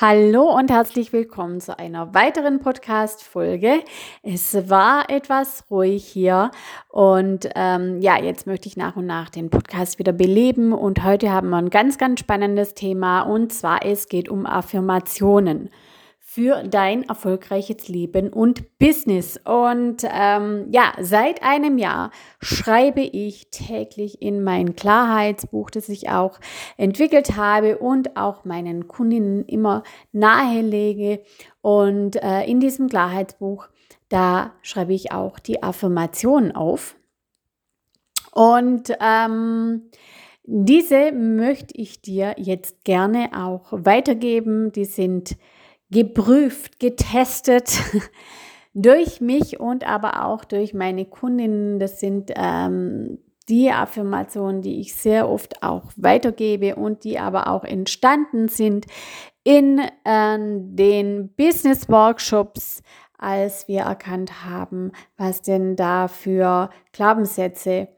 Hallo und herzlich willkommen zu einer weiteren Podcast-Folge. Es war etwas ruhig hier und ähm, ja, jetzt möchte ich nach und nach den Podcast wieder beleben und heute haben wir ein ganz, ganz spannendes Thema und zwar es geht um Affirmationen für dein erfolgreiches Leben und Business. Und ähm, ja, seit einem Jahr schreibe ich täglich in mein Klarheitsbuch, das ich auch entwickelt habe und auch meinen Kundinnen immer nahelege. Und äh, in diesem Klarheitsbuch, da schreibe ich auch die Affirmationen auf. Und ähm, diese möchte ich dir jetzt gerne auch weitergeben. Die sind geprüft, getestet durch mich und aber auch durch meine Kundinnen. Das sind ähm, die Affirmationen, die ich sehr oft auch weitergebe und die aber auch entstanden sind in äh, den Business Workshops, als wir erkannt haben, was denn da für Glaubenssätze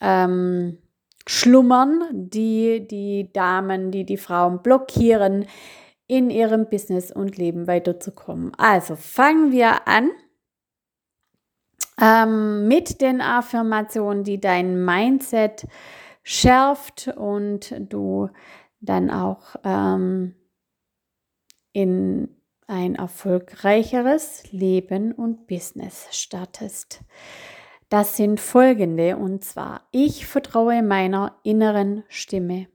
ähm, schlummern, die die Damen, die die Frauen blockieren, in ihrem Business und Leben weiterzukommen. Also fangen wir an ähm, mit den Affirmationen, die dein Mindset schärft und du dann auch ähm, in ein erfolgreicheres Leben und Business startest. Das sind folgende und zwar, ich vertraue meiner inneren Stimme.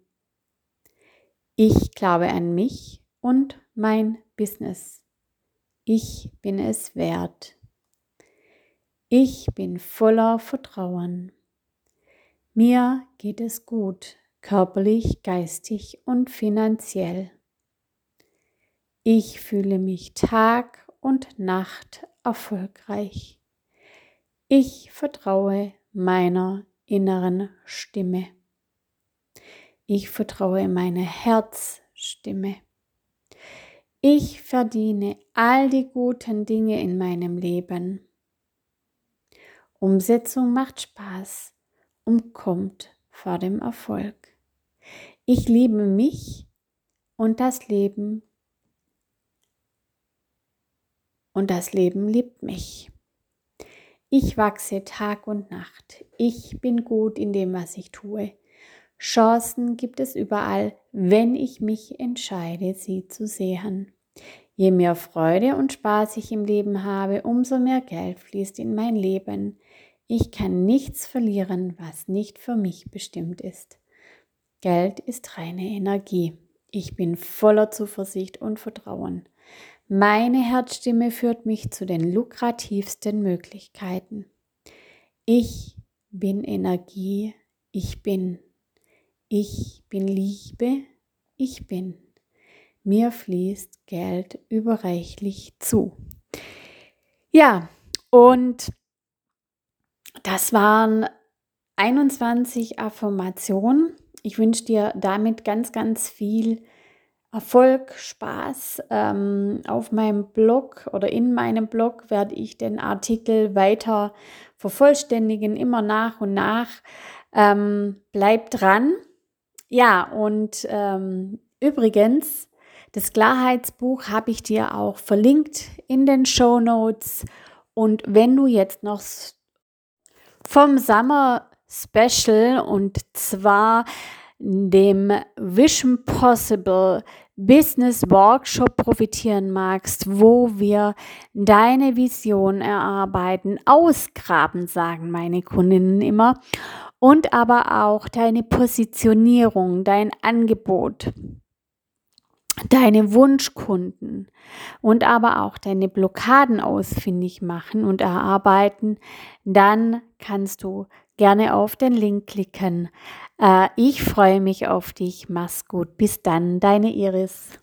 Ich glaube an mich und mein Business. Ich bin es wert. Ich bin voller Vertrauen. Mir geht es gut, körperlich, geistig und finanziell. Ich fühle mich Tag und Nacht erfolgreich. Ich vertraue meiner inneren Stimme. Ich vertraue meiner Herzstimme. Ich verdiene all die guten Dinge in meinem Leben. Umsetzung macht Spaß und kommt vor dem Erfolg. Ich liebe mich und das Leben und das Leben liebt mich. Ich wachse Tag und Nacht. Ich bin gut in dem, was ich tue. Chancen gibt es überall, wenn ich mich entscheide, sie zu sehen. Je mehr Freude und Spaß ich im Leben habe, umso mehr Geld fließt in mein Leben. Ich kann nichts verlieren, was nicht für mich bestimmt ist. Geld ist reine Energie. Ich bin voller Zuversicht und Vertrauen. Meine Herzstimme führt mich zu den lukrativsten Möglichkeiten. Ich bin Energie, ich bin. Ich bin Liebe, ich bin. Mir fließt Geld überreichlich zu. Ja, und das waren 21 Affirmationen. Ich wünsche dir damit ganz, ganz viel Erfolg, Spaß. Ähm, auf meinem Blog oder in meinem Blog werde ich den Artikel weiter vervollständigen, immer nach und nach. Ähm, bleib dran. Ja, und ähm, übrigens, das Klarheitsbuch habe ich dir auch verlinkt in den Show Notes. Und wenn du jetzt noch vom Summer Special und zwar dem Vision Possible Business Workshop profitieren magst, wo wir deine Vision erarbeiten, ausgraben, sagen meine Kundinnen immer, und aber auch deine Positionierung, dein Angebot, deine Wunschkunden und aber auch deine Blockaden ausfindig machen und erarbeiten, dann kannst du gerne auf den Link klicken. Äh, ich freue mich auf dich. Mach's gut. Bis dann, deine Iris.